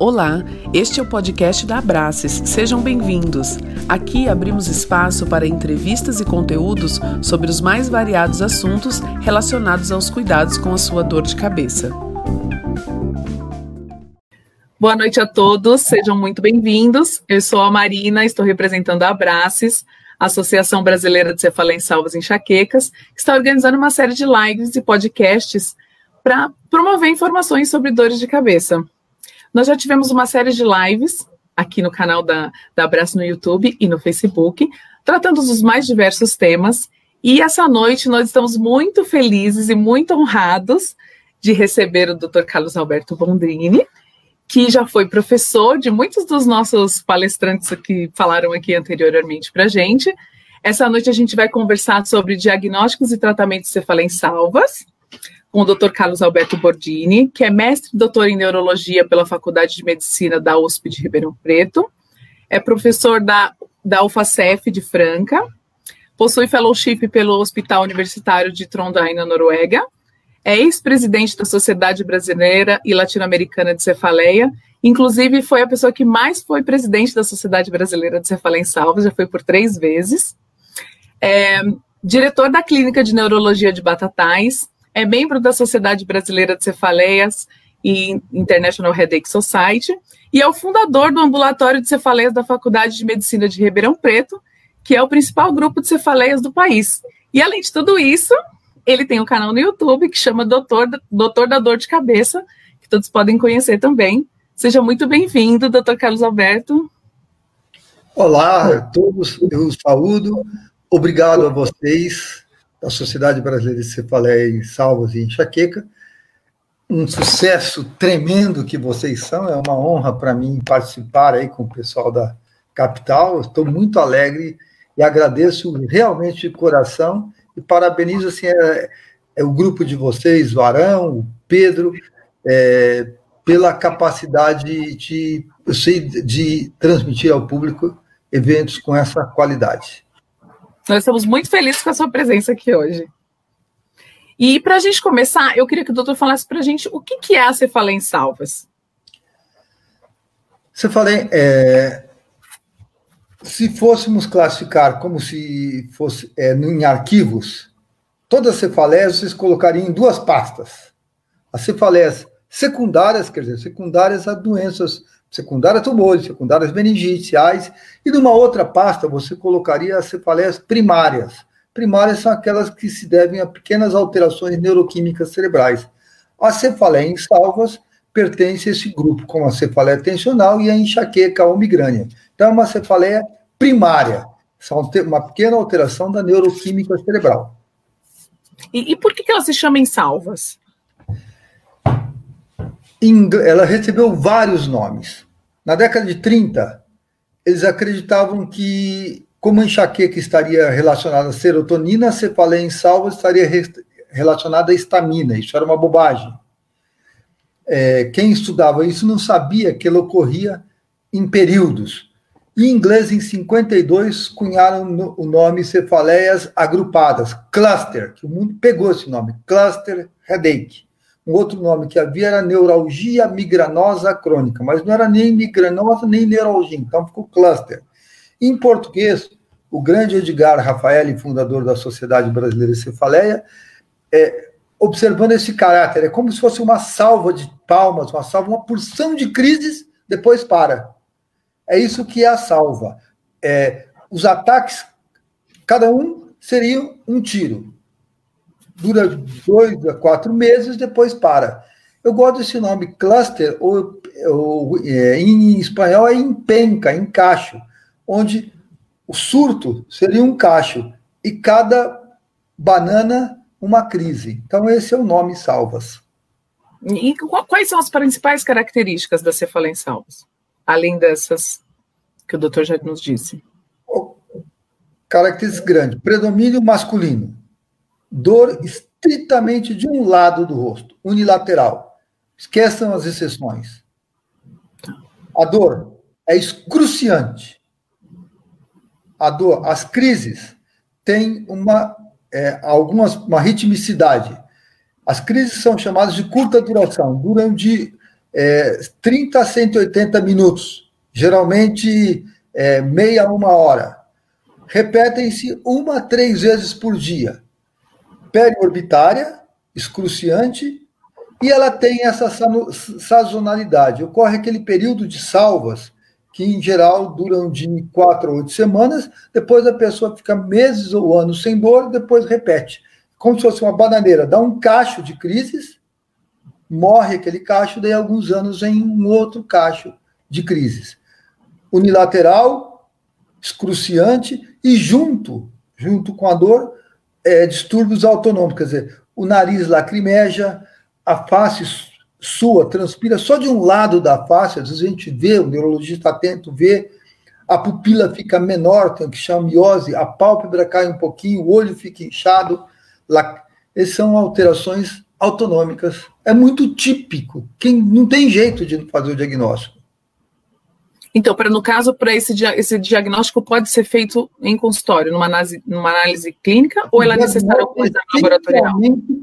Olá, este é o podcast da Abraces. Sejam bem-vindos. Aqui abrimos espaço para entrevistas e conteúdos sobre os mais variados assuntos relacionados aos cuidados com a sua dor de cabeça. Boa noite a todos, sejam muito bem-vindos. Eu sou a Marina, estou representando a Abraces, Associação Brasileira de Cefaleia em Salvas Enxaquecas, que está organizando uma série de lives e podcasts para promover informações sobre dores de cabeça. Nós já tivemos uma série de lives aqui no canal da, da Abraço no YouTube e no Facebook, tratando dos mais diversos temas. E essa noite nós estamos muito felizes e muito honrados de receber o Dr. Carlos Alberto Bondrini, que já foi professor de muitos dos nossos palestrantes que falaram aqui anteriormente para a gente. Essa noite a gente vai conversar sobre diagnósticos e tratamentos de cefaleia em salvas, com o Dr. Carlos Alberto Bordini, que é mestre e doutor em neurologia pela Faculdade de Medicina da USP de Ribeirão Preto, é professor da, da UFACEF de Franca, possui fellowship pelo Hospital Universitário de Trondheim, na Noruega, é ex-presidente da Sociedade Brasileira e Latino-Americana de Cefaleia, inclusive foi a pessoa que mais foi presidente da Sociedade Brasileira de Cefaleia em Salvas, já foi por três vezes. É, diretor da Clínica de Neurologia de Batatais, é membro da Sociedade Brasileira de Cefaleias e International Headache Society e é o fundador do Ambulatório de Cefaleias da Faculdade de Medicina de Ribeirão Preto, que é o principal grupo de cefaleias do país. E além de tudo isso, ele tem um canal no YouTube que chama Doutor, Doutor da Dor de Cabeça, que todos podem conhecer também. Seja muito bem-vindo, doutor Carlos Alberto. Olá a todos, eu saúdo. Obrigado a vocês da Sociedade Brasileira de Cefaleia em Salvas e Enxaqueca. Um sucesso tremendo que vocês são, é uma honra para mim participar aí com o pessoal da capital. Estou muito alegre e agradeço realmente de coração e parabenizo assim, é, é o grupo de vocês, o Arão, o Pedro, é, pela capacidade de, de transmitir ao público eventos com essa qualidade. Nós estamos muito felizes com a sua presença aqui hoje. E para a gente começar, eu queria que o doutor falasse para a gente o que, que é a cefaleia em salvas. Cefaleia, é, se fôssemos classificar como se fosse é, em arquivos, todas as cefaleias vocês colocariam em duas pastas. As cefaleias secundárias, quer dizer, secundárias a doenças secundária tumores, secundárias meningites, AIDS, e numa outra pasta você colocaria as cefaleias primárias. Primárias são aquelas que se devem a pequenas alterações neuroquímicas cerebrais. A cefaleia em salvas pertence a esse grupo, como a cefaleia tensional e a enxaqueca ou migrânia. Então, é uma cefaleia primária, uma pequena alteração da neuroquímica cerebral. E, e por que, que ela se chama em salvas? Ela recebeu vários nomes. Na década de 30, eles acreditavam que, como a enxaqueca estaria relacionada à serotonina, a cefaleia em salvas estaria relacionada à estamina. Isso era uma bobagem. É, quem estudava isso não sabia que ela ocorria em períodos. Em inglês, em 52, cunharam o nome cefaleias agrupadas, cluster, que o mundo pegou esse nome, cluster headache. Um outro nome que havia era neuralgia migranosa crônica, mas não era nem migranosa nem neuralgia, então ficou cluster. Em português, o grande Edgar Rafael, fundador da Sociedade Brasileira de Cefaleia, é, observando esse caráter, é como se fosse uma salva de palmas, uma salva, uma porção de crises, depois para. É isso que é a salva. É, os ataques, cada um seria um tiro dura dois a quatro meses, depois para. Eu gosto desse nome cluster, ou, ou é, em espanhol é empenca, encaixo, onde o surto seria um cacho e cada banana uma crise. Então esse é o nome salvas. E quais são as principais características da cefaleia em salvas, além dessas que o doutor já nos disse? Características grandes: predomínio masculino, dor estritamente de um lado do rosto, unilateral. Esqueçam as exceções. A dor é excruciante. A dor, as crises têm uma é, algumas uma ritmicidade. As crises são chamadas de curta duração, duram de é, 30 a 180 minutos, geralmente é, meia a uma hora. Repetem-se uma a três vezes por dia. Periorbitária, excruciante, e ela tem essa sazonalidade. Ocorre aquele período de salvas, que em geral duram de quatro a oito semanas, depois a pessoa fica meses ou anos sem dor, depois repete. Como se fosse uma bananeira, dá um cacho de crises, morre aquele cacho, daí alguns anos vem um outro cacho de crises. Unilateral, excruciante e junto, junto com a dor, é, distúrbios autonômicos, quer dizer, o nariz lacrimeja, a face sua transpira só de um lado da face, às vezes a gente vê, o neurologista atento vê, a pupila fica menor, tem o que chama miose, a pálpebra cai um pouquinho, o olho fica inchado. Essas são alterações autonômicas. É muito típico. Quem não tem jeito de fazer o diagnóstico. Então, para no caso, para esse, esse diagnóstico pode ser feito em consultório, numa análise, numa análise clínica, ou ela é necessária um exame laboratorial?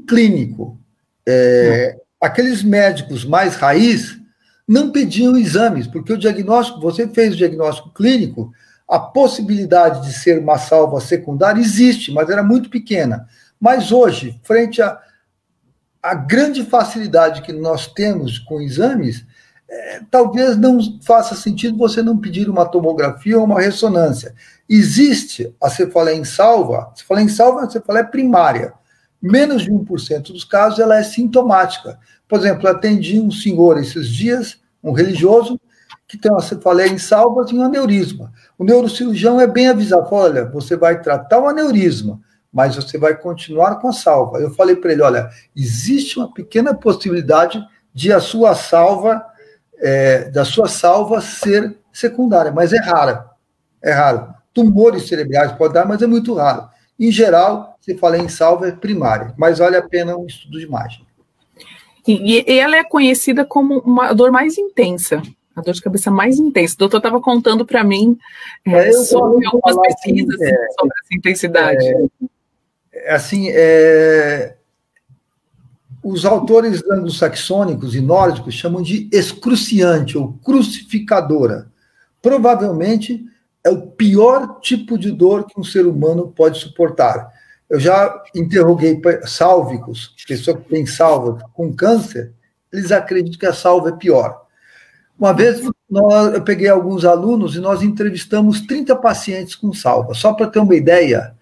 clínico. É, aqueles médicos mais raiz não pediam exames, porque o diagnóstico, você fez o diagnóstico clínico, a possibilidade de ser uma salva secundária existe, mas era muito pequena. Mas hoje, frente a grande facilidade que nós temos com exames, é, talvez não faça sentido você não pedir uma tomografia ou uma ressonância. Existe a cefaleia em salva, cefaleia em salva é a cefaleia primária. Menos de 1% dos casos ela é sintomática. Por exemplo, atendi um senhor esses dias, um religioso, que tem uma cefaleia em salvas e um aneurisma. O neurocirurgião é bem avisado, olha, você vai tratar o aneurisma, mas você vai continuar com a salva. Eu falei para ele, olha, existe uma pequena possibilidade de a sua salva é, da sua salva ser secundária, mas é rara. É raro. Tumores cerebrais pode dar, mas é muito raro. Em geral, se fala em salva, é primária, mas vale a pena um estudo de imagem. E, e ela é conhecida como uma dor mais intensa, a dor de cabeça mais intensa. O doutor estava contando para mim é, é sobre algumas pesquisas assim, é, sobre essa intensidade. É, assim, é, os autores anglo-saxônicos e nórdicos chamam de excruciante ou crucificadora. Provavelmente é o pior tipo de dor que um ser humano pode suportar. Eu já interroguei sálvicos, pessoas que têm salva com câncer, eles acreditam que a salva é pior. Uma vez nós, eu peguei alguns alunos e nós entrevistamos 30 pacientes com salva. Só para ter uma ideia,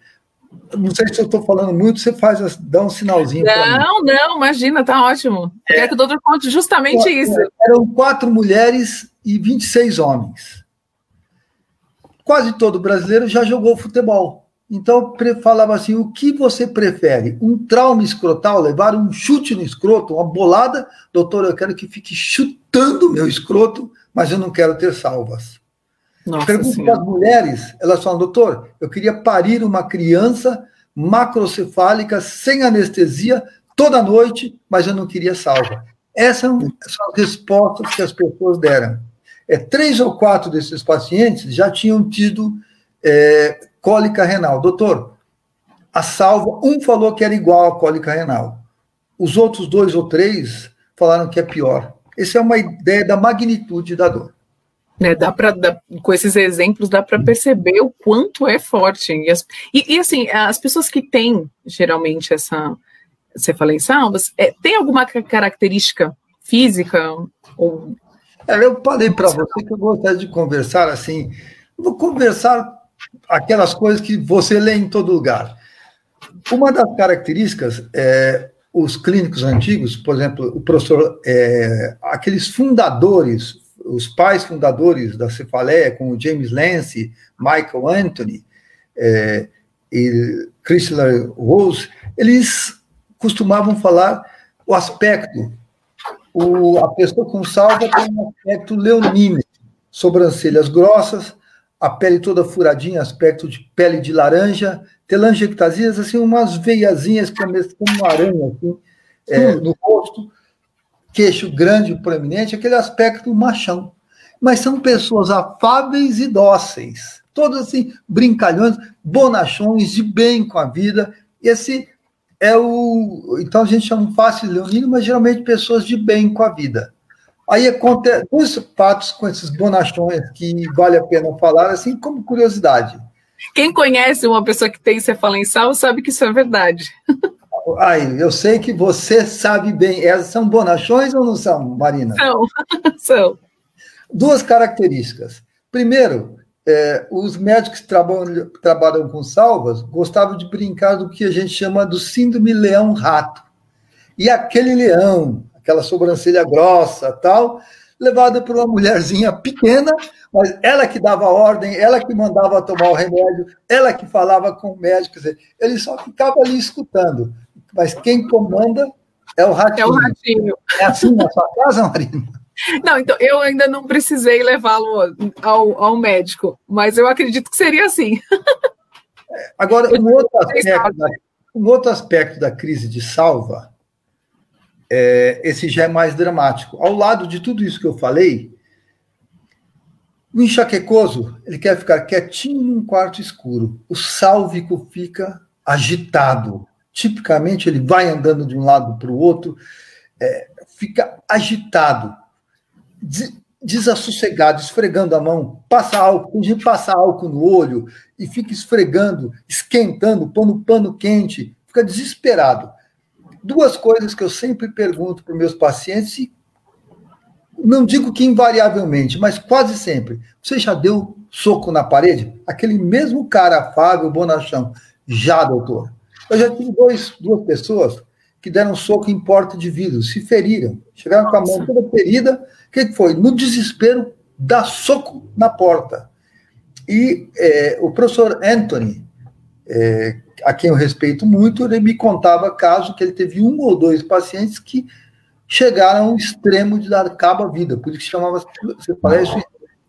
não sei se eu estou falando muito, você faz, dá um sinalzinho. Não, não, imagina, tá ótimo. É. Quero que o doutor conte justamente isso. Eram quatro mulheres e 26 homens. Quase todo brasileiro já jogou futebol. Então, falava assim: o que você prefere? Um trauma escrotal, levar um chute no escroto, uma bolada? Doutor, eu quero que fique chutando meu escroto, mas eu não quero ter salvas. Pergunto para as mulheres, elas falam, doutor, eu queria parir uma criança macrocefálica, sem anestesia, toda noite, mas eu não queria salva. Essas são as respostas que as pessoas deram. É, três ou quatro desses pacientes já tinham tido é, cólica renal. Doutor, a salva, um falou que era igual à cólica renal. Os outros dois ou três falaram que é pior. Essa é uma ideia da magnitude da dor. Né, dá para com esses exemplos dá para perceber o quanto é forte. E, as, e, e, assim as pessoas que têm geralmente essa em salvas é, tem alguma característica física ou é, eu falei para você que eu gostaria de conversar assim vou conversar aquelas coisas que você lê em todo lugar. Uma das características é os clínicos antigos por exemplo o professor é, aqueles fundadores os pais fundadores da cefaleia, como James Lance, Michael Anthony é, e Chrysler Rose, eles costumavam falar o aspecto. O, a pessoa com salva tem um aspecto leonino, sobrancelhas grossas, a pele toda furadinha, aspecto de pele de laranja, telangiectasias, assim, umas veiazinhas como uma aranha, assim, é, hum. no rosto, queixo grande e proeminente, aquele aspecto machão. Mas são pessoas afáveis e dóceis, todos assim, brincalhões, bonachões, de bem com a vida. Esse é o. Então a gente chama fácil leonino, mas geralmente pessoas de bem com a vida. Aí acontece dois fatos com esses bonachões que vale a pena falar, assim como curiosidade. Quem conhece uma pessoa que tem cefalensal sabe que isso é verdade. Ai, eu sei que você sabe bem. Essas são bonachões ou não são, Marina? São, são. Duas características. Primeiro, é, os médicos que trabalham, trabalham com salvas gostavam de brincar do que a gente chama do síndrome leão-rato. E aquele leão, aquela sobrancelha grossa tal, levada por uma mulherzinha pequena, mas ela que dava ordem, ela que mandava tomar o remédio, ela que falava com o médico, quer dizer, ele só ficava ali escutando. Mas quem comanda é o ratinho. É o ratinho. É assim na sua casa, Marina? Não, então eu ainda não precisei levá-lo ao, ao médico, mas eu acredito que seria assim. Agora, um outro, aspecto da, um outro aspecto da crise de salva, é, esse já é mais dramático. Ao lado de tudo isso que eu falei, o enxaquecoso, ele quer ficar quietinho num quarto escuro. O sálvico fica agitado. Tipicamente, ele vai andando de um lado para o outro, é, fica agitado desassossegado, esfregando a mão, passa álcool, tem gente passa álcool no olho e fica esfregando, esquentando, pondo pano quente, fica desesperado. Duas coisas que eu sempre pergunto para meus pacientes, e não digo que invariavelmente, mas quase sempre. Você já deu soco na parede? Aquele mesmo cara afável, bonachão. Já, doutor. Eu já tive dois, duas pessoas que deram soco em porta de vidro, se feriram, chegaram com a mão toda ferida que foi? No desespero, dá soco na porta. E é, o professor Anthony, é, a quem eu respeito muito, ele me contava caso que ele teve um ou dois pacientes que chegaram ao extremo de dar cabo à vida. Por isso que chamava, você fala isso,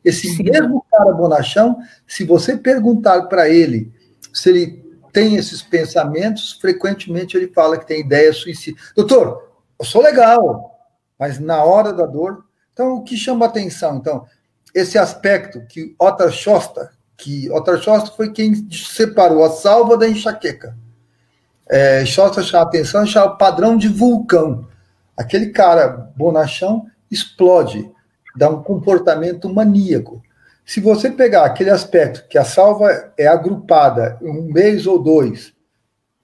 esse mesmo cara bonachão, se você perguntar para ele se ele tem esses pensamentos, frequentemente ele fala que tem ideia suicida. Doutor, eu sou legal, mas na hora da dor então, o que chama atenção? Então, esse aspecto que Otto Schosta, que Otto Schosta foi quem separou a salva da enxaqueca. É, Schosta chama atenção, chama padrão de vulcão. Aquele cara bonachão explode, dá um comportamento maníaco. Se você pegar aquele aspecto que a salva é agrupada em um mês ou dois,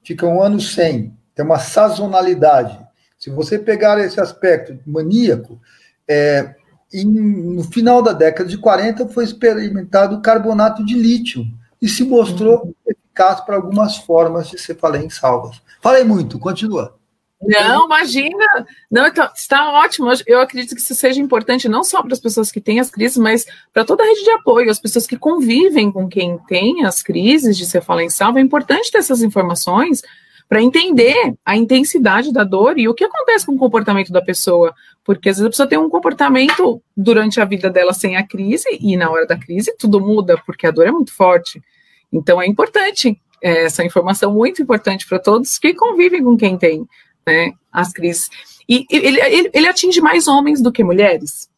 fica um ano sem, tem uma sazonalidade. Se você pegar esse aspecto maníaco, é, em, no final da década de 40 foi experimentado o carbonato de lítio e se mostrou uhum. eficaz para algumas formas de cefaleia em salvas. Falei muito, continua. Não, imagina. Não, então, está ótimo. Eu acredito que isso seja importante não só para as pessoas que têm as crises, mas para toda a rede de apoio, as pessoas que convivem com quem tem as crises de cefaleia em salva. É importante ter essas informações para entender a intensidade da dor e o que acontece com o comportamento da pessoa. Porque às vezes a pessoa tem um comportamento durante a vida dela sem a crise, e na hora da crise tudo muda, porque a dor é muito forte. Então é importante é, essa informação, muito importante para todos que convivem com quem tem né, as crises. E ele, ele, ele atinge mais homens do que mulheres?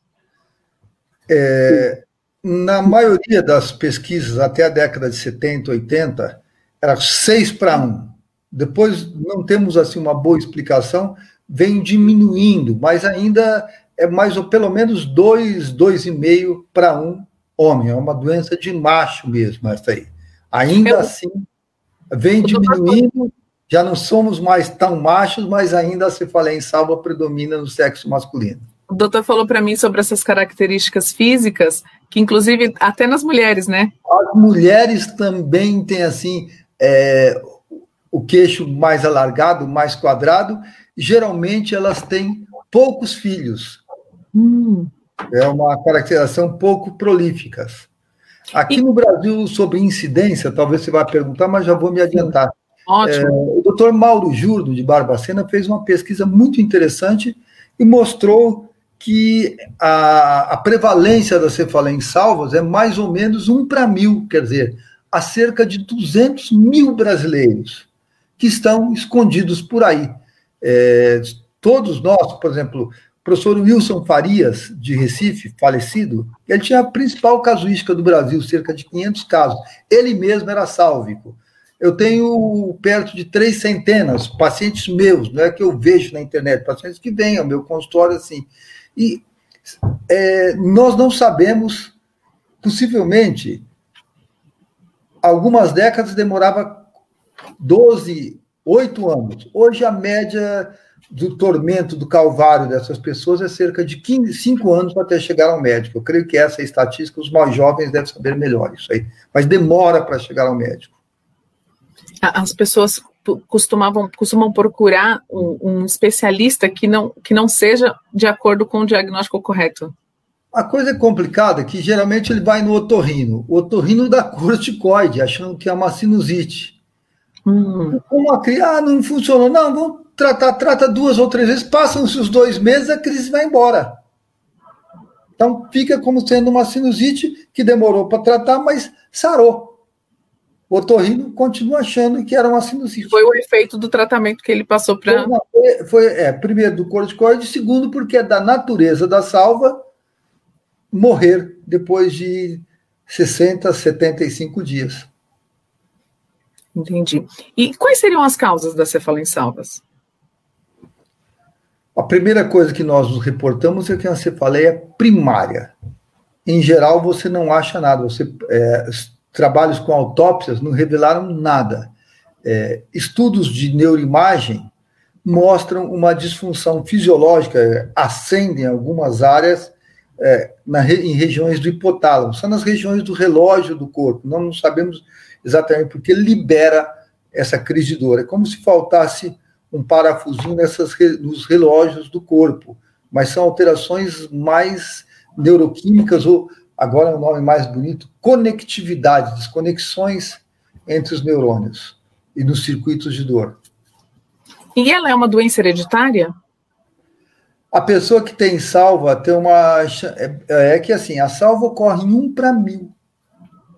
É, na maioria das pesquisas, até a década de 70, 80, era 6 para 1. Depois não temos assim uma boa explicação, vem diminuindo, mas ainda é mais ou pelo menos dois, dois e meio para um homem. É uma doença de macho mesmo essa aí. Ainda Eu... assim, vem diminuindo. Já não somos mais tão machos, mas ainda se fala em salva predomina no sexo masculino. O doutor falou para mim sobre essas características físicas, que inclusive até nas mulheres, né? As mulheres também têm assim é, o queixo mais alargado, mais quadrado, geralmente elas têm poucos filhos. Hum. É uma caracterização pouco prolíficas. Aqui e... no Brasil, sobre incidência, talvez você vá perguntar, mas já vou me adiantar. Ótimo. É, o doutor Mauro Jurdo, de Barbacena, fez uma pesquisa muito interessante e mostrou que a, a prevalência da cefaleia em salvas é mais ou menos um para mil, quer dizer, há cerca de 200 mil brasileiros que estão escondidos por aí. É, todos nós, por exemplo, o professor Wilson Farias, de Recife, falecido, ele tinha a principal casuística do Brasil, cerca de 500 casos. Ele mesmo era sálvico. Eu tenho perto de três centenas, pacientes meus, não é que eu vejo na internet, pacientes que vêm ao meu consultório assim. E é, nós não sabemos, possivelmente, algumas décadas demorava 12, 8 anos. Hoje a média do tormento, do calvário dessas pessoas é cerca de 15, 5 anos até chegar ao médico. Eu creio que essa é estatística, os mais jovens devem saber melhor isso aí. Mas demora para chegar ao médico. As pessoas costumavam costumam procurar um, um, especialista que não, que não seja de acordo com o diagnóstico correto. A coisa é complicada que geralmente ele vai no otorrino. O otorrino dá corticoide, achando que é uma sinusite. Hum. Como a criança, ah, não funcionou. Não, vamos tratar, trata duas ou três vezes, passam-se os dois meses, a crise vai embora. Então fica como sendo uma sinusite que demorou para tratar, mas sarou. O otorrino continua achando que era uma sinusite. Foi o efeito do tratamento que ele passou para. Foi, foi, é, primeiro, do corticoide, segundo, porque é da natureza da salva morrer depois de 60, 75 dias. Entendi. E quais seriam as causas da cefaleia salvas? A primeira coisa que nós nos reportamos é que a cefaleia é primária. Em geral, você não acha nada. Você é, trabalhos com autópsias não revelaram nada. É, estudos de neuroimagem mostram uma disfunção fisiológica, ascendem algumas áreas é, na, em regiões do hipotálamo, são nas regiões do relógio do corpo. Nós não sabemos exatamente porque libera essa crise de dor. É como se faltasse um parafusinho nessas, nos relógios do corpo, mas são alterações mais neuroquímicas ou agora é um nome mais bonito, conectividade, desconexões entre os neurônios e nos circuitos de dor. E ela é uma doença hereditária? A pessoa que tem salva tem uma. É, é que assim, a salva ocorre em um para mil.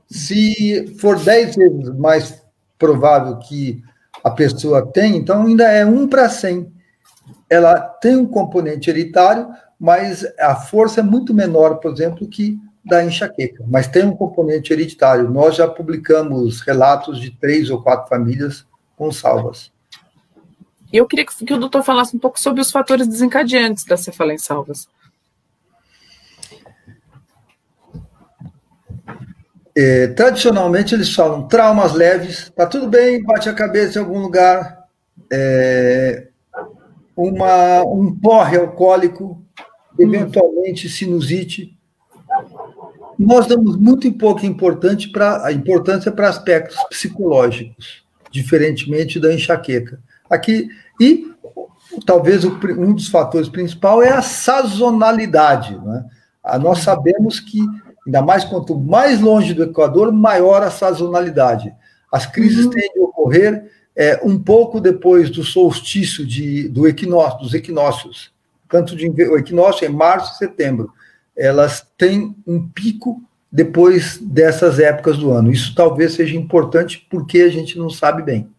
Se for dez vezes mais provável que a pessoa tem, então ainda é um para cem. Ela tem um componente hereditário, mas a força é muito menor, por exemplo, que da enxaqueca, mas tem um componente hereditário. Nós já publicamos relatos de três ou quatro famílias com salvas. Eu queria que o doutor falasse um pouco sobre os fatores desencadeantes da cefaleia em salvas. É, tradicionalmente eles falam traumas leves, tá tudo bem, bate a cabeça em algum lugar, é, uma, um porre alcoólico, eventualmente sinusite, nós damos muito pouca importância para importância para aspectos psicológicos, diferentemente da enxaqueca. Aqui e talvez o, um dos fatores principais é a sazonalidade. Né? Nós sabemos que ainda mais quanto mais longe do Equador, maior a sazonalidade. As crises uhum. tendem a ocorrer é, um pouco depois do solstício de, do equinócio, dos equinócios, tanto de o equinócio é em março e setembro elas têm um pico depois dessas épocas do ano. Isso talvez seja importante porque a gente não sabe bem.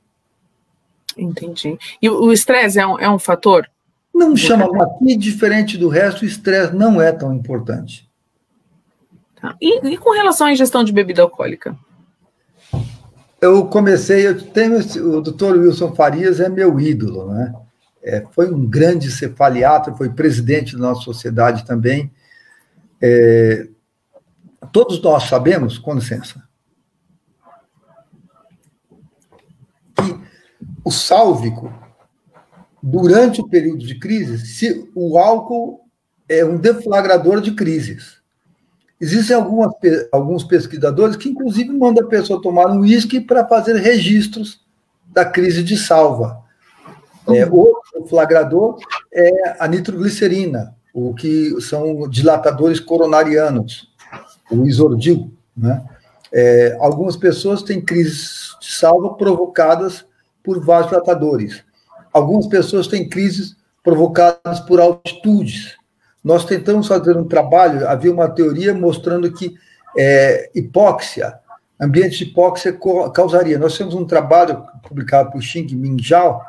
Entendi. E o estresse é um, é um fator? Não chama aqui, diferente do resto, o estresse não é tão importante. Tá. E, e, com relação à ingestão de bebida alcoólica? Eu comecei, eu tenho o doutor Wilson Farias é meu ídolo, né? É, foi um grande cefaliatra, foi presidente da nossa sociedade também. É, todos nós sabemos, com licença, que o sálvico, durante o período de crise, se o álcool é um deflagrador de crises. Existem algumas, alguns pesquisadores que, inclusive, mandam a pessoa tomar um uísque para fazer registros da crise de salva. É, outro deflagrador é a nitroglicerina, o que são dilatadores coronarianos, o isordil. Né? É, algumas pessoas têm crises de salva provocadas por vasodilatadores. Algumas pessoas têm crises provocadas por altitudes. Nós tentamos fazer um trabalho, havia uma teoria mostrando que é, hipóxia, ambiente de hipóxia causaria. Nós temos um trabalho publicado por Xing Ming Zhao,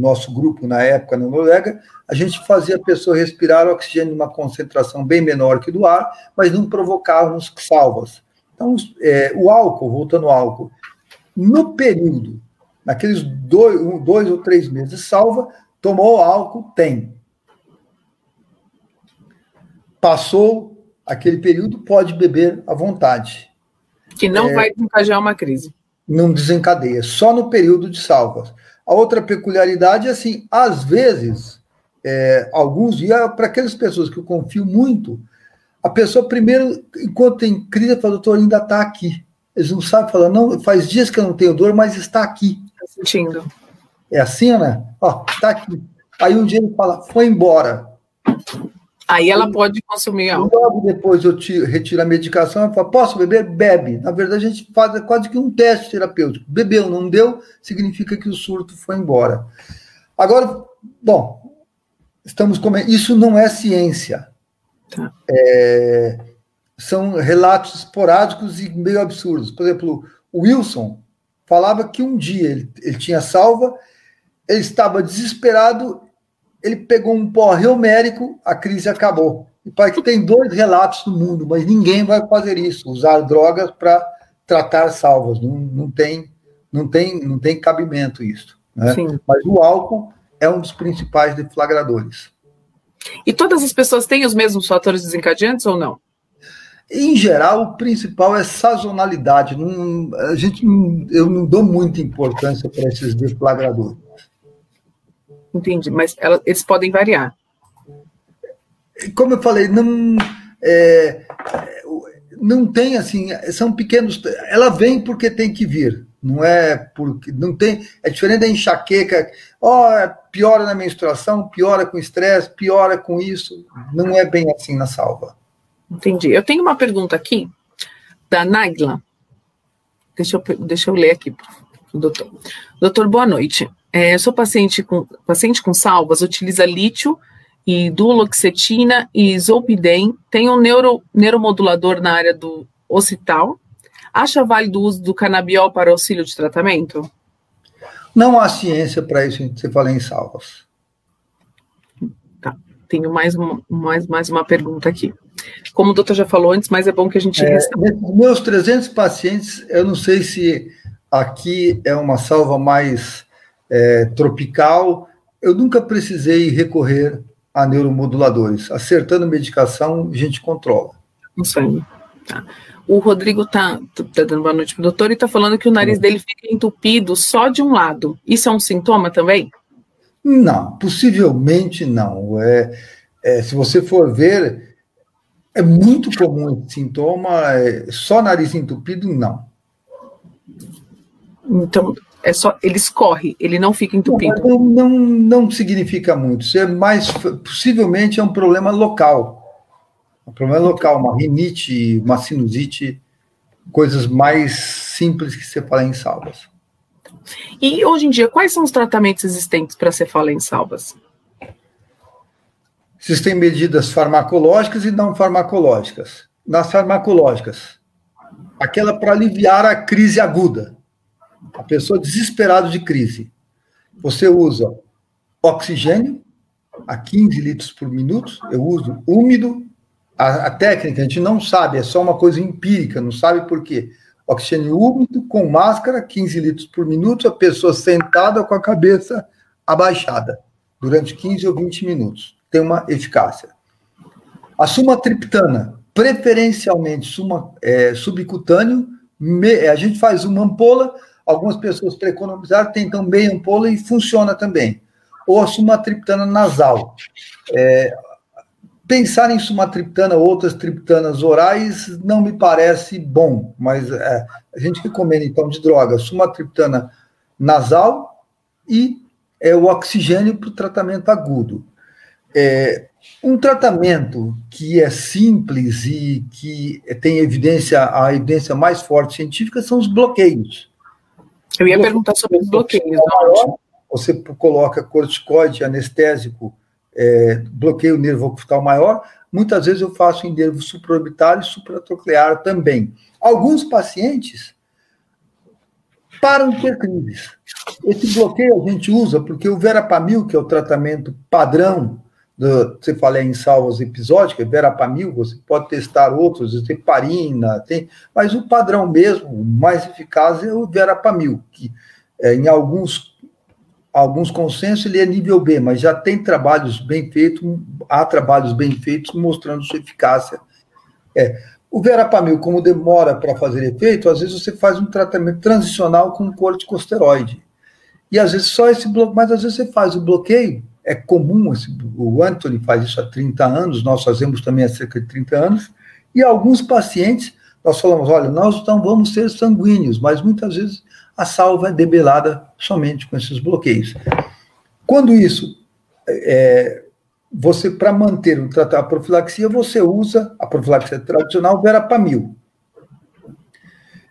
nosso grupo na época na Noruega, a gente fazia a pessoa respirar oxigênio numa concentração bem menor que do ar, mas não provocávamos salvas. Então, é, o álcool, voltando ao álcool, no período, naqueles dois, um, dois ou três meses salva, tomou álcool, tem. passou aquele período, pode beber à vontade. Que não é, vai desencadear uma crise. Não desencadeia, só no período de salvas. A outra peculiaridade é assim, às vezes, é, alguns, e é para aquelas pessoas que eu confio muito, a pessoa primeiro, enquanto tem crise, fala, doutor, ainda está aqui. Eles não sabem falar, não, faz dias que eu não tenho dor, mas está aqui. Está sentindo. É assim, né? Ó, está aqui. Aí um dia ele fala, foi embora. Aí ela pode consumir algo. Logo depois eu tiro, retiro a medicação e falo, posso beber? Bebe. Na verdade, a gente faz quase que um teste terapêutico. Bebeu, não deu, significa que o surto foi embora. Agora, bom, estamos comendo. Isso não é ciência. Tá. É, são relatos esporádicos e meio absurdos. Por exemplo, o Wilson falava que um dia ele, ele tinha salva, ele estava desesperado ele pegou um pó reomérico, a crise acabou. E parece que tem dois relatos no mundo, mas ninguém vai fazer isso, usar drogas para tratar salvas. Não, não, tem, não, tem, não tem cabimento isso. Né? Mas o álcool é um dos principais deflagradores. E todas as pessoas têm os mesmos fatores desencadeantes ou não? Em geral, o principal é sazonalidade. Não, a gente, eu não dou muita importância para esses deflagradores. Entendi, mas ela, eles podem variar. Como eu falei, não, é, não tem assim, são pequenos. Ela vem porque tem que vir, não é porque não tem. É diferente da enxaqueca. Ó, oh, piora na menstruação, piora com estresse, piora com isso. Não é bem assim na salva. Entendi. Eu tenho uma pergunta aqui da Nagla. Deixa eu, deixa eu ler aqui, doutor. Doutor, boa noite. É, eu sou paciente com, paciente com salvas, utiliza lítio e duloxetina e zolpidem, tem um neuro, neuromodulador na área do occital. Acha válido o uso do canabiol para auxílio de tratamento? Não há ciência para isso, você fala em salvas. Tá, tenho mais uma, mais, mais uma pergunta aqui. Como o doutor já falou antes, mas é bom que a gente... É, meus 300 pacientes, eu não sei se aqui é uma salva mais é, tropical, eu nunca precisei recorrer a neuromoduladores. Acertando medicação, a gente controla. Isso Tá. O Rodrigo está tá dando boa noite para o doutor e está falando que o nariz dele fica entupido só de um lado. Isso é um sintoma também? Não, possivelmente não. É, é se você for ver, é muito comum esse sintoma, é, só nariz entupido, não. Então, é só ele escorre, ele não fica entupido. Não, não, não significa muito. Isso é mais possivelmente é um problema local. Um problema local, uma rinite, uma sinusite, coisas mais simples que você fala em salvas. E hoje em dia, quais são os tratamentos existentes para cefaleia em salvas? Existem medidas farmacológicas e não farmacológicas. Nas farmacológicas, aquela para aliviar a crise aguda a pessoa desesperada de crise, você usa oxigênio a 15 litros por minuto, eu uso úmido, a, a, técnica a gente não sabe, é só uma coisa empírica, não sabe por quê. Oxigênio úmido, com máscara, 15 litros por minuto, a pessoa sentada com a cabeça abaixada, durante 15 ou 20 minutos. Tem uma eficácia. A sumatriptana, preferencialmente suma, é, subcutâneo, me, a gente faz uma ampola, Algumas pessoas para economizar tentam meia ampola e funciona também. Ou sumatriptana nasal. É, pensar em sumatriptana ou outras triptanas orais não me parece bom, mas é, a gente recomenda então de droga sumatriptana nasal e é, o oxigênio para o tratamento agudo. É, um tratamento que é simples e que tem evidência, a evidência mais forte científica são os bloqueios. Eu ia perguntar sobre os bloqueios. Você coloca corticoide anestésico, é, bloqueio nervo occipital maior. Muitas vezes eu faço em nervo supraorbital e supratroclear também. Alguns pacientes param de ter crises. Esse bloqueio a gente usa porque o verapamil, que é o tratamento padrão do, você fala em salvas episódicas, verapamil, você pode testar outros, heparina, tem, mas o padrão mesmo, o mais eficaz é o verapamil, que é, em alguns, alguns consensos, ele é nível B, mas já tem trabalhos bem feitos, há trabalhos bem feitos mostrando sua eficácia. É, o verapamil, como demora para fazer efeito, às vezes você faz um tratamento transicional com corticosteroide. E às vezes só esse bloqueio, mas às vezes você faz o bloqueio, é comum, esse, o Anthony faz isso há 30 anos, nós fazemos também há cerca de 30 anos, e alguns pacientes, nós falamos, olha, nós não vamos ser sanguíneos, mas muitas vezes a salva é debelada somente com esses bloqueios. Quando isso, é, você, para manter o tratar a profilaxia, você usa a profilaxia tradicional verapamil.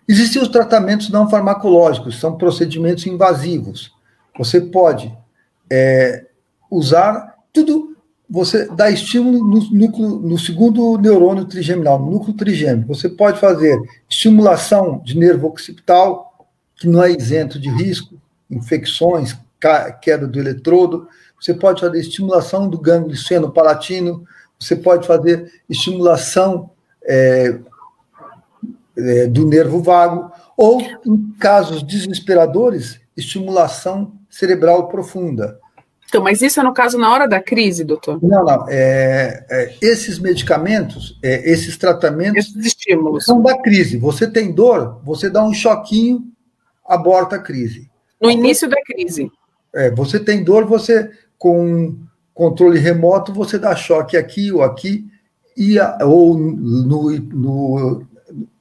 Existem os tratamentos não farmacológicos, são procedimentos invasivos. Você pode é, usar tudo, você dá estímulo no, núcleo, no segundo neurônio trigeminal, no núcleo trigêmeo. Você pode fazer estimulação de nervo occipital, que não é isento de risco, infecções, queda do eletrodo. Você pode fazer estimulação do gânglio seno-palatino, você pode fazer estimulação é, é, do nervo vago, ou, em casos desesperadores, estimulação cerebral profunda. Então, mas isso é no caso na hora da crise, doutor? Não, não. É, é, esses medicamentos, é, esses tratamentos esses estímulos. são da crise. Você tem dor, você dá um choquinho aborta a crise. No início da crise. É, você tem dor, você com controle remoto, você dá choque aqui ou aqui, e, ou no, no,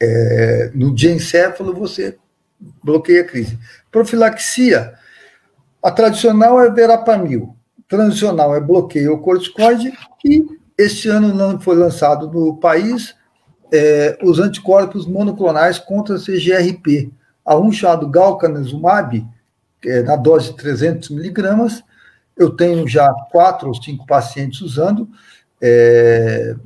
é, no diencéfalo você bloqueia a crise. Profilaxia, a tradicional é verapamil, transicional é bloqueio corticoide, e este ano não foi lançado no país é, os anticorpos monoclonais contra CGRP, a um chamado galcanezumab, é, na dose de 300 miligramas. Eu tenho já quatro ou cinco pacientes usando, é,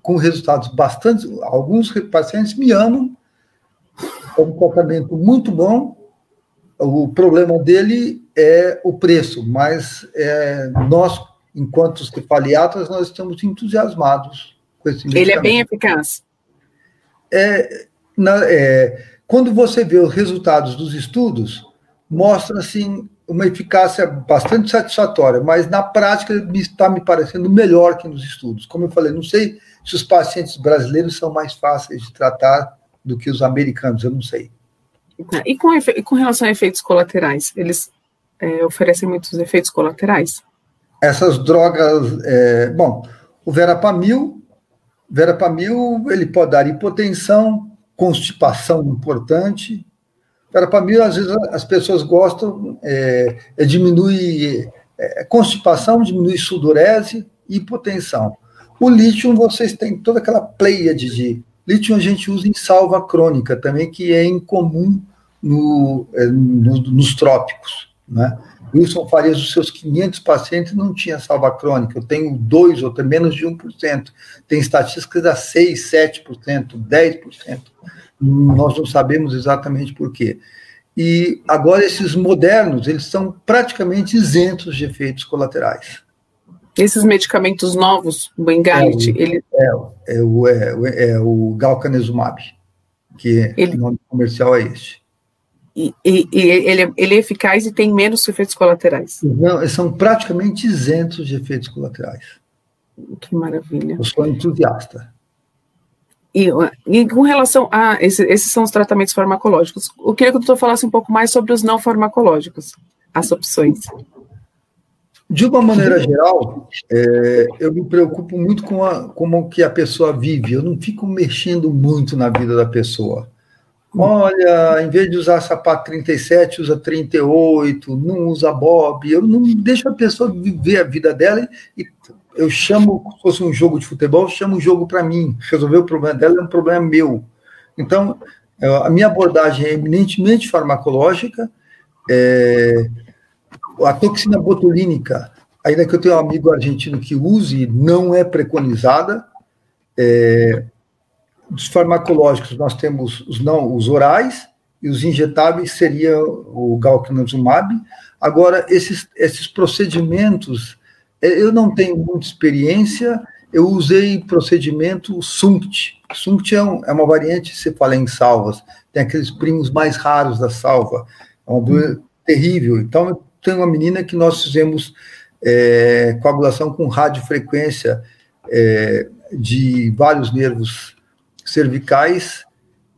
com resultados bastante. Alguns pacientes me amam, é um tratamento muito bom. O problema dele é o preço, mas é, nós, enquanto cefaliatras, nós estamos entusiasmados com esse medicamento. Ele é bem eficaz. É, na, é, quando você vê os resultados dos estudos, mostra assim uma eficácia bastante satisfatória, mas na prática está me parecendo melhor que nos estudos. Como eu falei, não sei se os pacientes brasileiros são mais fáceis de tratar do que os americanos, eu não sei. E com, e com relação a efeitos colaterais, eles é, oferecem muitos efeitos colaterais? Essas drogas, é, bom, o verapamil, verapamil, ele pode dar hipotensão, constipação importante. Mim, às vezes as pessoas gostam, é, é diminui é, constipação, diminui sudorese e hipotensão. O lítio, vocês têm toda aquela pleiade de. Lítio a gente usa em salva crônica também, que é incomum no, é, no, nos trópicos. Né? Wilson Farias, os seus 500 pacientes não tinha salva crônica. Eu tenho dois ou menos de 1%. Tem estatísticas a 6, 7%, 10% nós não sabemos exatamente por quê. E agora esses modernos, eles são praticamente isentos de efeitos colaterais. Esses medicamentos novos, o Bengalit, é, ele... é, é, o, é, é o galcanezumab, que ele... o nome comercial é este. E, e, e ele, ele, é eficaz e tem menos efeitos colaterais. Não, são praticamente isentos de efeitos colaterais. Que maravilha. Eu sou entusiasta. E, e, com relação a esse, esses são os tratamentos farmacológicos, eu queria que o doutor falasse um pouco mais sobre os não farmacológicos, as opções. De uma maneira geral, é, eu me preocupo muito com a, como que a pessoa vive. Eu não fico mexendo muito na vida da pessoa. Olha, em vez de usar sapato 37, usa 38, não usa bob. Eu não deixo a pessoa viver a vida dela e, eu chamo, se fosse um jogo de futebol, eu chamo um jogo para mim. Resolver o problema dela é um problema meu. Então, é, a minha abordagem é eminentemente farmacológica. É, a toxina botulínica, ainda que eu tenha um amigo argentino que use, não é preconizada. É, dos farmacológicos, nós temos os não, os orais e os injetáveis seria o galcanezumab. Agora, esses, esses procedimentos é, eu não tenho muita experiência, eu usei procedimento SUNCT. SUNCT é, um, é uma variante, se fala em salvas, tem aqueles primos mais raros da salva, é uma doença terrível. Então, tem uma menina que nós fizemos é, coagulação com radiofrequência é, de vários nervos cervicais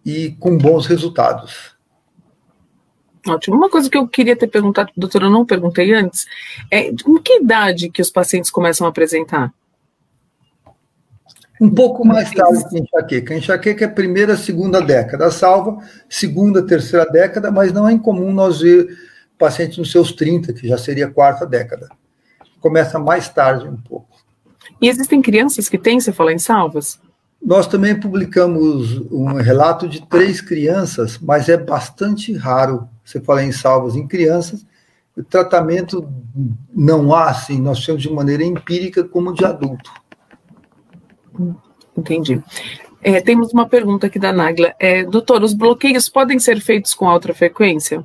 e com bons resultados. Ótimo. Uma coisa que eu queria ter perguntado, doutora, eu não perguntei antes, é com que idade que os pacientes começam a apresentar? Um pouco mais tarde que enxaqueca. A enxaqueca é primeira, segunda década. Salva, segunda, terceira década, mas não é incomum nós ver pacientes nos seus 30, que já seria quarta década. Começa mais tarde um pouco. E existem crianças que têm em salvas? Nós também publicamos um relato de três crianças, mas é bastante raro você falar em salvas em crianças. O tratamento não há, assim, nós temos de maneira empírica como de adulto. Entendi. É, temos uma pergunta aqui da Nagla. É, doutor, os bloqueios podem ser feitos com alta frequência?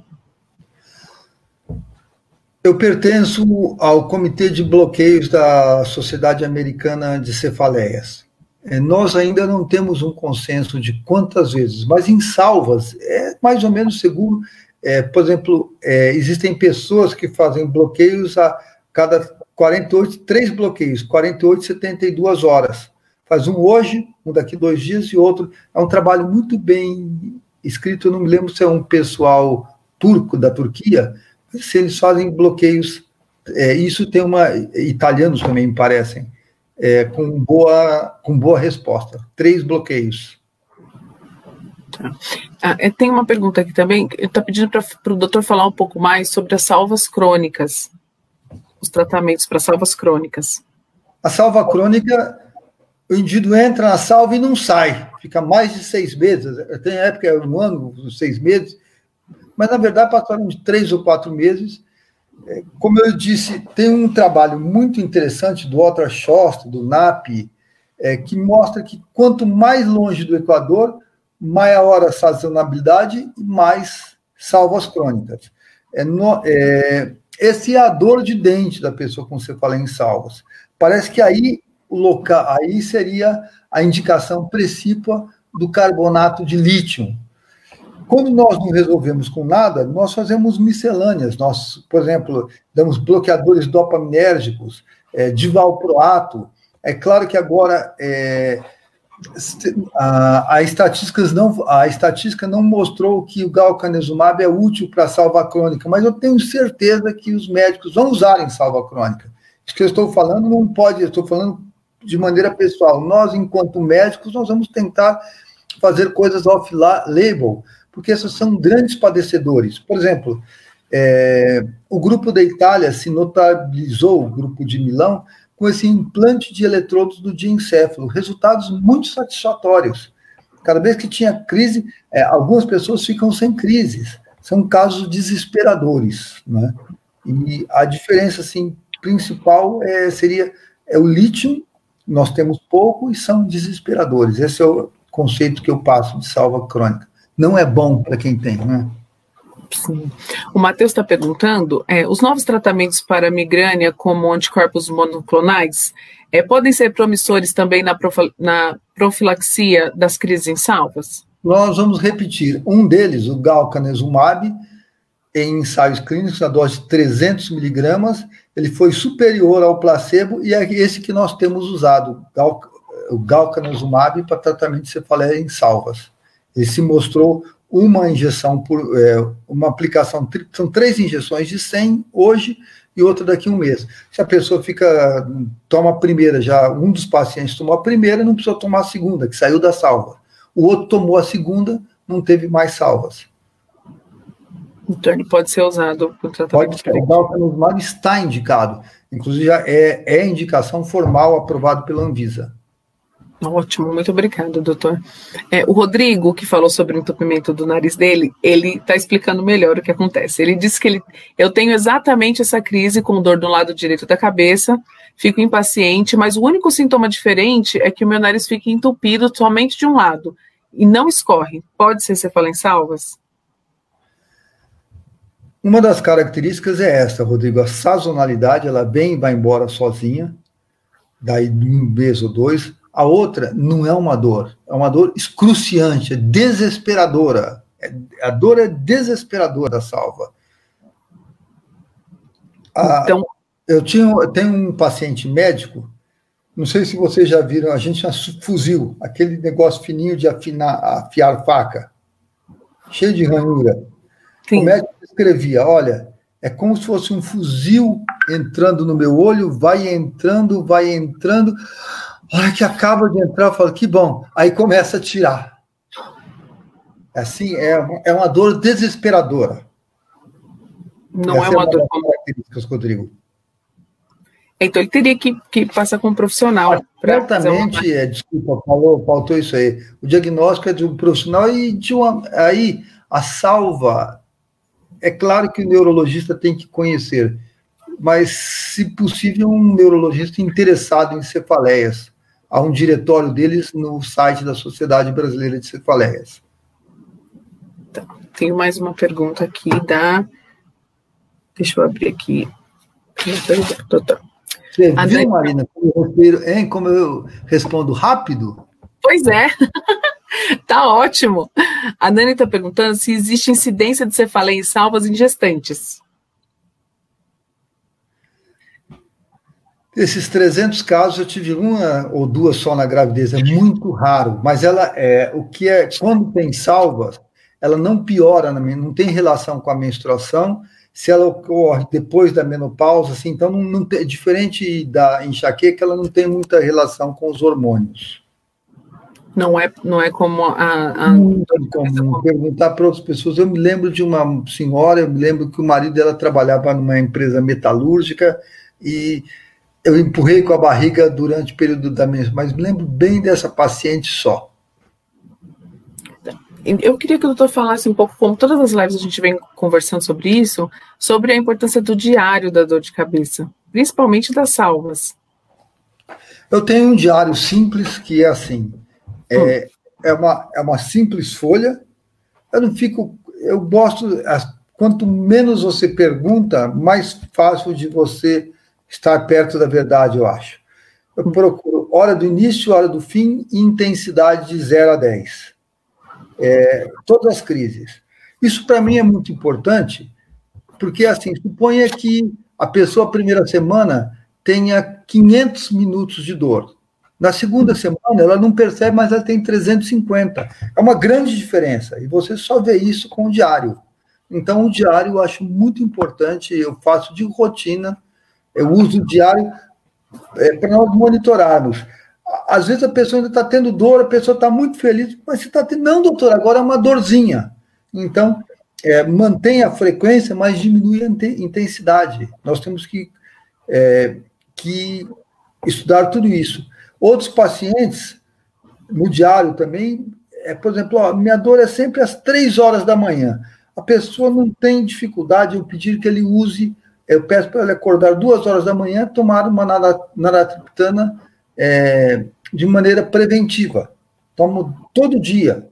Eu pertenço ao Comitê de Bloqueios da Sociedade Americana de Cefaleias. É, nós ainda não temos um consenso de quantas vezes, mas em salvas é mais ou menos seguro. É, por exemplo, é, existem pessoas que fazem bloqueios a cada 48, três bloqueios, 48, 72 horas. Faz um hoje, um daqui dois dias e outro. É um trabalho muito bem escrito. Não me lembro se é um pessoal turco da Turquia, se eles fazem bloqueios. É, isso tem uma. Italianos também me parecem é, com, boa, com boa resposta. Três bloqueios. Ah, é, tem uma pergunta aqui também. Está pedindo para o doutor falar um pouco mais sobre as salvas crônicas, os tratamentos para salvas crônicas. A salva crônica, o indivíduo entra na salva e não sai, fica mais de seis meses. Tem época, um ano, seis meses, mas na verdade passaram de três ou quatro meses como eu disse, tem um trabalho muito interessante do Otra Schost, do NAP, é, que mostra que quanto mais longe do Equador, maior a sazonabilidade e mais salvas crônicas. É, no, é, esse é a dor de dente da pessoa você fala em salvas. Parece que aí o local, aí seria a indicação precípua do carbonato de lítio, quando nós não resolvemos com nada, nós fazemos miscelâneas. Nós, por exemplo, damos bloqueadores dopaminérgicos, é, divalproato. É claro que agora é, a, a, estatísticas não, a estatística não mostrou que o galcanezumab é útil para salva crônica, mas eu tenho certeza que os médicos vão usar em salva crônica. Isso que eu estou falando não pode, eu estou falando de maneira pessoal. Nós, enquanto médicos, nós vamos tentar fazer coisas off-label, porque esses são grandes padecedores. Por exemplo, é, o grupo da Itália se notabilizou, o grupo de Milão, com esse implante de eletrodos do diencéfalo, resultados muito satisfatórios. Cada vez que tinha crise, é, algumas pessoas ficam sem crises. São casos desesperadores. Né? E a diferença assim, principal é, seria é o lítio, nós temos pouco e são desesperadores. Esse é o conceito que eu passo de salva crônica não é bom para quem tem, né? Sim. O Matheus está perguntando: é, os novos tratamentos para migrânia, como anticorpos monoclonais, é, podem ser promissores também na, na profilaxia das crises em salvas? Nós vamos repetir. Um deles, o galcanezumab, em ensaios clínicos, na dose de 300 miligramas, ele foi superior ao placebo e é esse que nós temos usado, o galcanezumab, para tratamento de cefaleia em salvas. Ele se mostrou uma injeção por é, uma aplicação, são três injeções de 100 hoje e outra daqui a um mês. Se a pessoa fica, toma a primeira, já um dos pacientes tomou a primeira, não precisou tomar a segunda, que saiu da salva. O outro tomou a segunda, não teve mais salvas. Então ele pode ser usado para tratamento. Pode ser, o dalcanuzumab está indicado. Inclusive, é, é indicação formal aprovado pela Anvisa. Ótimo, muito obrigada, doutor. É, o Rodrigo, que falou sobre o entupimento do nariz dele, ele está explicando melhor o que acontece. Ele disse que ele, eu tenho exatamente essa crise com dor do lado direito da cabeça, fico impaciente, mas o único sintoma diferente é que o meu nariz fica entupido somente de um lado e não escorre. Pode ser salvas? Uma das características é essa, Rodrigo, a sazonalidade, ela bem vai embora sozinha, daí um mês ou dois, a outra não é uma dor, é uma dor excruciante, é desesperadora. É, a dor é desesperadora da salva. Então, eu tinha, eu tenho um paciente médico, não sei se vocês já viram, a gente tinha fuzil, aquele negócio fininho de afinar, afiar faca, cheio de ranhura. Sim. O médico escrevia, olha, é como se fosse um fuzil entrando no meu olho, vai entrando, vai entrando. A hora que acaba de entrar, eu falo, que bom. Aí começa a tirar. Assim, é, é uma dor desesperadora. Não Essa é uma, é uma dor. Características, Rodrigo. Então ele teria que, que passar com um profissional. Certamente, uma... é, desculpa, falou, faltou isso aí. O diagnóstico é de um profissional e de uma. Aí a salva. É claro que o neurologista tem que conhecer, mas, se possível, um neurologista interessado em cefaleias. Há um diretório deles no site da Sociedade Brasileira de Cefaleias. Tá. Tenho mais uma pergunta aqui da. Deixa eu abrir aqui. Doutor. Você a viu. Marina, como eu, hein, como eu respondo rápido? Pois é. tá ótimo. A Nani está perguntando se existe incidência de cefaleia em salvas em gestantes. Esses 300 casos, eu tive uma ou duas só na gravidez, é muito raro, mas ela é o que é quando tem salvas, ela não piora, não tem relação com a menstruação se ela ocorre depois da menopausa, assim, então não, não tem, diferente da enxaqueca, ela não tem muita relação com os hormônios. Não é, não é como a. a... como perguntar para outras pessoas. Eu me lembro de uma senhora, eu me lembro que o marido dela trabalhava numa empresa metalúrgica e eu empurrei com a barriga durante o período da menstruação, mas me lembro bem dessa paciente só. Eu queria que o doutor falasse um pouco, como todas as lives a gente vem conversando sobre isso, sobre a importância do diário da dor de cabeça, principalmente das salvas. Eu tenho um diário simples que é assim: é, hum. é, uma, é uma simples folha. Eu não fico. Eu gosto. Quanto menos você pergunta, mais fácil de você estar perto da verdade, eu acho. Eu hum. procuro hora do início, hora do fim e intensidade de 0 a 10 é, todas as crises. Isso para mim é muito importante, porque assim, suponha que a pessoa, a primeira semana, tenha 500 minutos de dor. Na segunda semana, ela não percebe, mas ela tem 350. É uma grande diferença, e você só vê isso com o diário. Então, o diário eu acho muito importante, eu faço de rotina, eu uso diário é, para nós monitorarmos às vezes a pessoa ainda está tendo dor, a pessoa está muito feliz, mas você está tendo. Não, doutor, agora é uma dorzinha. Então, é, mantém a frequência, mas diminui a intensidade. Nós temos que, é, que estudar tudo isso. Outros pacientes, no diário também, é, por exemplo, ó, minha dor é sempre às três horas da manhã. A pessoa não tem dificuldade, eu pedir que ele use, eu peço para ele acordar duas horas da manhã, tomar uma naratriptana é, de maneira preventiva. Tomo todo dia.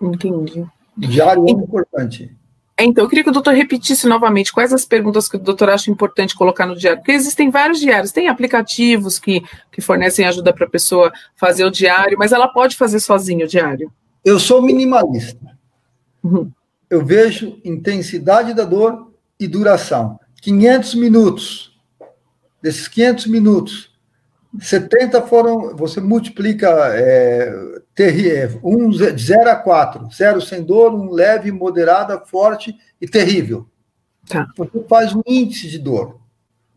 Entendi. Diário é importante. Então, eu queria que o doutor repetisse novamente quais as perguntas que o doutor acha importante colocar no diário, porque existem vários diários, tem aplicativos que, que fornecem ajuda para a pessoa fazer o diário, mas ela pode fazer sozinha o diário. Eu sou minimalista. Uhum. Eu vejo intensidade da dor e duração. 500 minutos Desses 500 minutos, 70 foram. Você multiplica é, ter, um, de 0 a 4. 0 sem dor, um leve, moderada, forte e terrível. Tá. Você faz um índice de dor.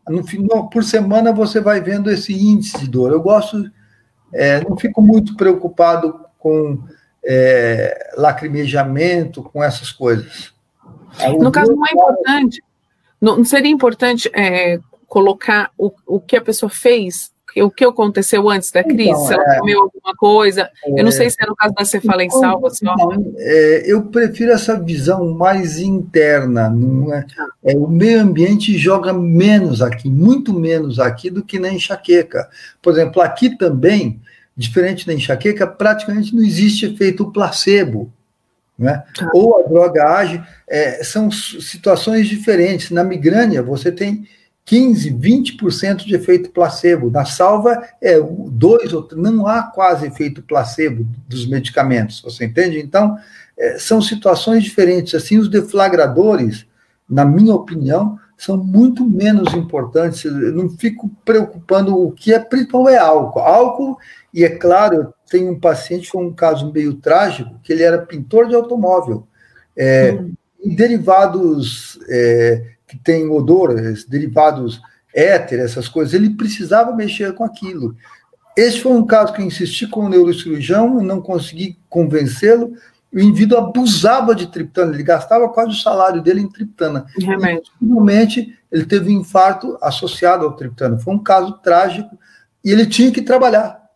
No final, por semana você vai vendo esse índice de dor. Eu gosto, é, não fico muito preocupado com é, lacrimejamento, com essas coisas. No caso, não é importante. Não seria importante é, colocar o, o que a pessoa fez, o que aconteceu antes da crise, então, se ela é, comeu alguma coisa. É, eu não sei se é no caso da cefaleia então, salva só. É, eu prefiro essa visão mais interna. Não é, é, o meio ambiente joga menos aqui, muito menos aqui do que na enxaqueca. Por exemplo, aqui também, diferente da enxaqueca, praticamente não existe efeito placebo. Né? Ah. Ou a droga age, é, são situações diferentes. Na migrânia, você tem 15, 20% de efeito placebo. Na salva, é dois ou não há quase efeito placebo dos medicamentos, você entende? Então, é, são situações diferentes. Assim, os deflagradores, na minha opinião, são muito menos importantes. Eu não fico preocupando o que é principal é álcool. Álcool, e é claro, tenho um paciente, foi um caso meio trágico, que ele era pintor de automóvel. É, hum. derivados é, que têm odor, derivados éter, essas coisas, ele precisava mexer com aquilo. Esse foi um caso que eu insisti com o neurocirurgião e não consegui convencê-lo. O indivíduo abusava de triptana, ele gastava quase o salário dele em triptana. Remédio. E, normalmente, ele teve um infarto associado ao triptana. Foi um caso trágico e ele tinha que trabalhar.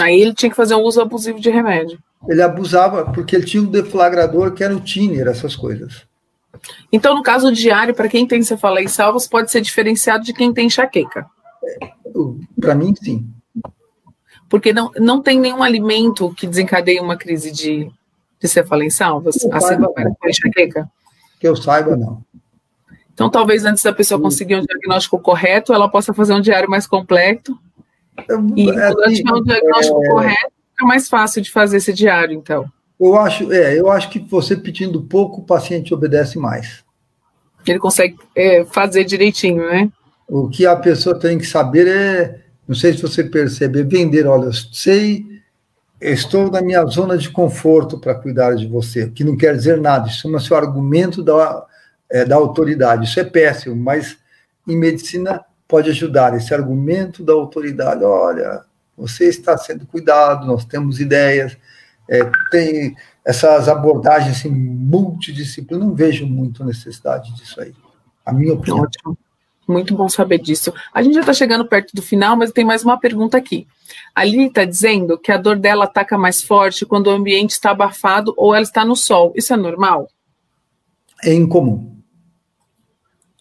Aí ele tinha que fazer um uso abusivo de remédio. Ele abusava porque ele tinha um deflagrador que era o tiner, essas coisas. Então, no caso diário, para quem tem cefaleia em salvos, pode ser diferenciado de quem tem enxaqueca? Para mim, sim. Porque não, não tem nenhum alimento que desencadeie uma crise de, de cefaleia em salvos, assim como enxaqueca? Que eu saiba, não. Então, talvez antes da pessoa conseguir um diagnóstico correto, ela possa fazer um diário mais completo. E é, quando ela tiver um diagnóstico é... correto, fica mais fácil de fazer esse diário, então. Eu acho, é, eu acho que você pedindo pouco, o paciente obedece mais. Ele consegue é, fazer direitinho, né? O que a pessoa tem que saber é, não sei se você percebe, vender, olha, eu sei, estou na minha zona de conforto para cuidar de você, que não quer dizer nada, isso é o seu argumento da, é, da autoridade, isso é péssimo, mas em medicina pode ajudar esse argumento da autoridade, olha, você está sendo cuidado, nós temos ideias, é, tem essas abordagens assim, multidisciplinar, não vejo muito necessidade disso aí. A minha opinião. Ótimo. Muito bom saber disso. A gente já está chegando perto do final, mas tem mais uma pergunta aqui. A Lili está dizendo que a dor dela ataca mais forte quando o ambiente está abafado ou ela está no sol. Isso é normal? É incomum.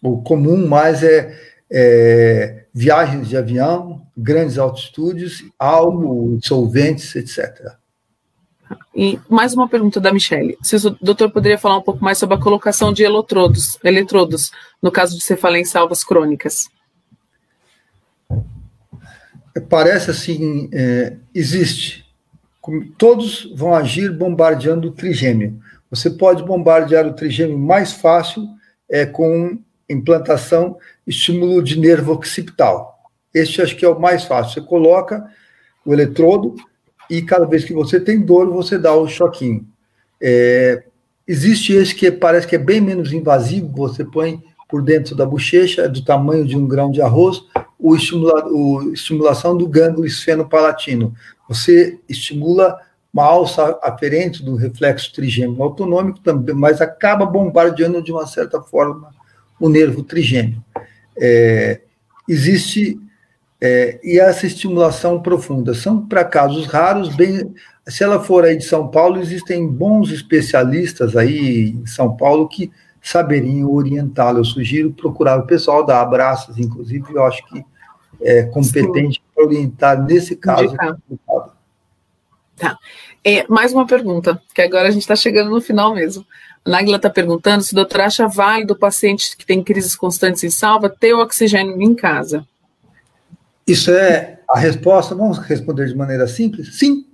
O comum mais é, é viagens de avião, grandes altitudes, álcool, solventes, etc. E mais uma pergunta da Michelle. Se o doutor poderia falar um pouco mais sobre a colocação de eletrodos, eletrodos no caso de cefaleia em salvas crônicas? Parece assim, é, existe. Todos vão agir bombardeando o trigêmeo. Você pode bombardear o trigêmeo mais fácil é, com implantação estímulo de nervo occipital. Este acho que é o mais fácil. Você coloca o eletrodo, e cada vez que você tem dor, você dá o choquinho. É, existe esse que parece que é bem menos invasivo, você põe por dentro da bochecha, é do tamanho de um grão de arroz, o, estimula, o estimulação do gânglio esfenopalatino. Você estimula uma alça aferente do reflexo trigêmeo autonômico também, mas acaba bombardeando de uma certa forma o nervo trigêmeo. É, existe é, e essa estimulação profunda. São para casos raros, bem. Se ela for aí de São Paulo, existem bons especialistas aí em São Paulo que saberiam orientá-la. Eu sugiro procurar o pessoal da Abraças, inclusive, eu acho que é competente para orientar nesse caso. Tá. É, mais uma pergunta, que agora a gente está chegando no final mesmo. Nagla está perguntando se o doutor acha válido o paciente que tem crises constantes em salva ter o oxigênio em casa. Isso é a resposta, vamos responder de maneira simples? Sim.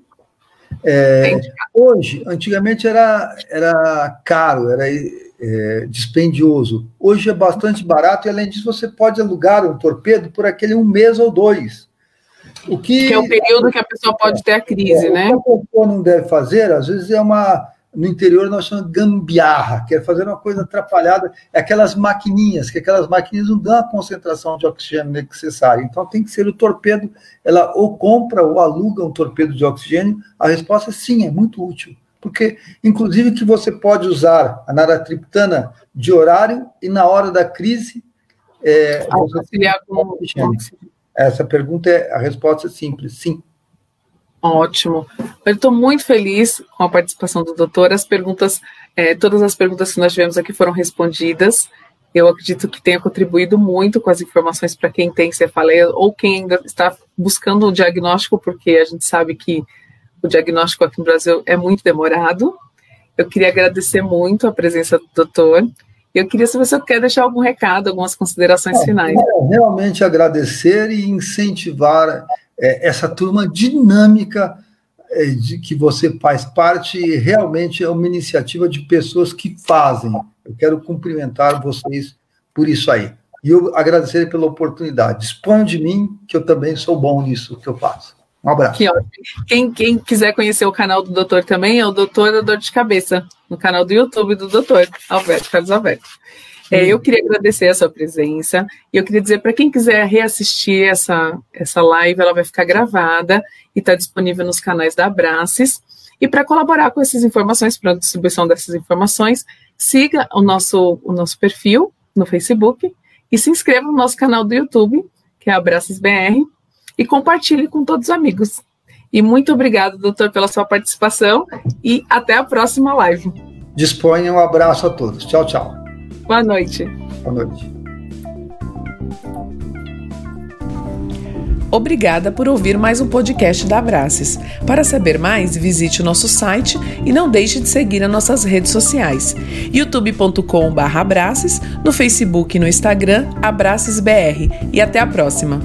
É, hoje, antigamente era, era caro, era é, dispendioso. Hoje é bastante barato e, além disso, você pode alugar um torpedo por aquele um mês ou dois. O que, que é o período que a pessoa pode ter a crise, é, né? O que a pessoa não deve fazer, às vezes, é uma no interior nós chamamos gambiarra, que é fazer uma coisa atrapalhada, é aquelas maquininhas, que aquelas maquininhas não dão a concentração de oxigênio necessária. Então tem que ser o torpedo, ela ou compra ou aluga um torpedo de oxigênio. A resposta é sim, é muito útil. Porque, inclusive, que você pode usar a naratriptana de horário e na hora da crise. É, auxiliar com Essa pergunta é a resposta é simples, sim. Ótimo. Eu estou muito feliz com a participação do doutor. As perguntas, é, todas as perguntas que nós tivemos aqui foram respondidas. Eu acredito que tenha contribuído muito com as informações para quem tem cefaleia ou quem ainda está buscando o diagnóstico, porque a gente sabe que o diagnóstico aqui no Brasil é muito demorado. Eu queria agradecer muito a presença do doutor. Eu queria se você quer deixar algum recado, algumas considerações finais. Realmente agradecer e incentivar é, essa turma dinâmica é, de que você faz parte realmente é uma iniciativa de pessoas que fazem. Eu quero cumprimentar vocês por isso aí. E eu agradecer pela oportunidade. Disponham de mim, que eu também sou bom nisso que eu faço. Um abraço. Quem, quem quiser conhecer o canal do doutor também é o Doutor da Dor de Cabeça, no canal do YouTube do doutor Alberto Carlos Alberto. É, eu queria agradecer a sua presença e eu queria dizer para quem quiser reassistir essa, essa live, ela vai ficar gravada e está disponível nos canais da Abraces. E para colaborar com essas informações, para a distribuição dessas informações, siga o nosso, o nosso perfil no Facebook e se inscreva no nosso canal do YouTube, que é Abraços BR, e compartilhe com todos os amigos. E muito obrigado, doutor, pela sua participação e até a próxima live. Disponha um abraço a todos. Tchau, tchau. Boa noite. Boa noite. Obrigada por ouvir mais um podcast da Abraces. Para saber mais, visite o nosso site e não deixe de seguir as nossas redes sociais: youtube.com/abraces, no Facebook e no Instagram abracesbr. E até a próxima.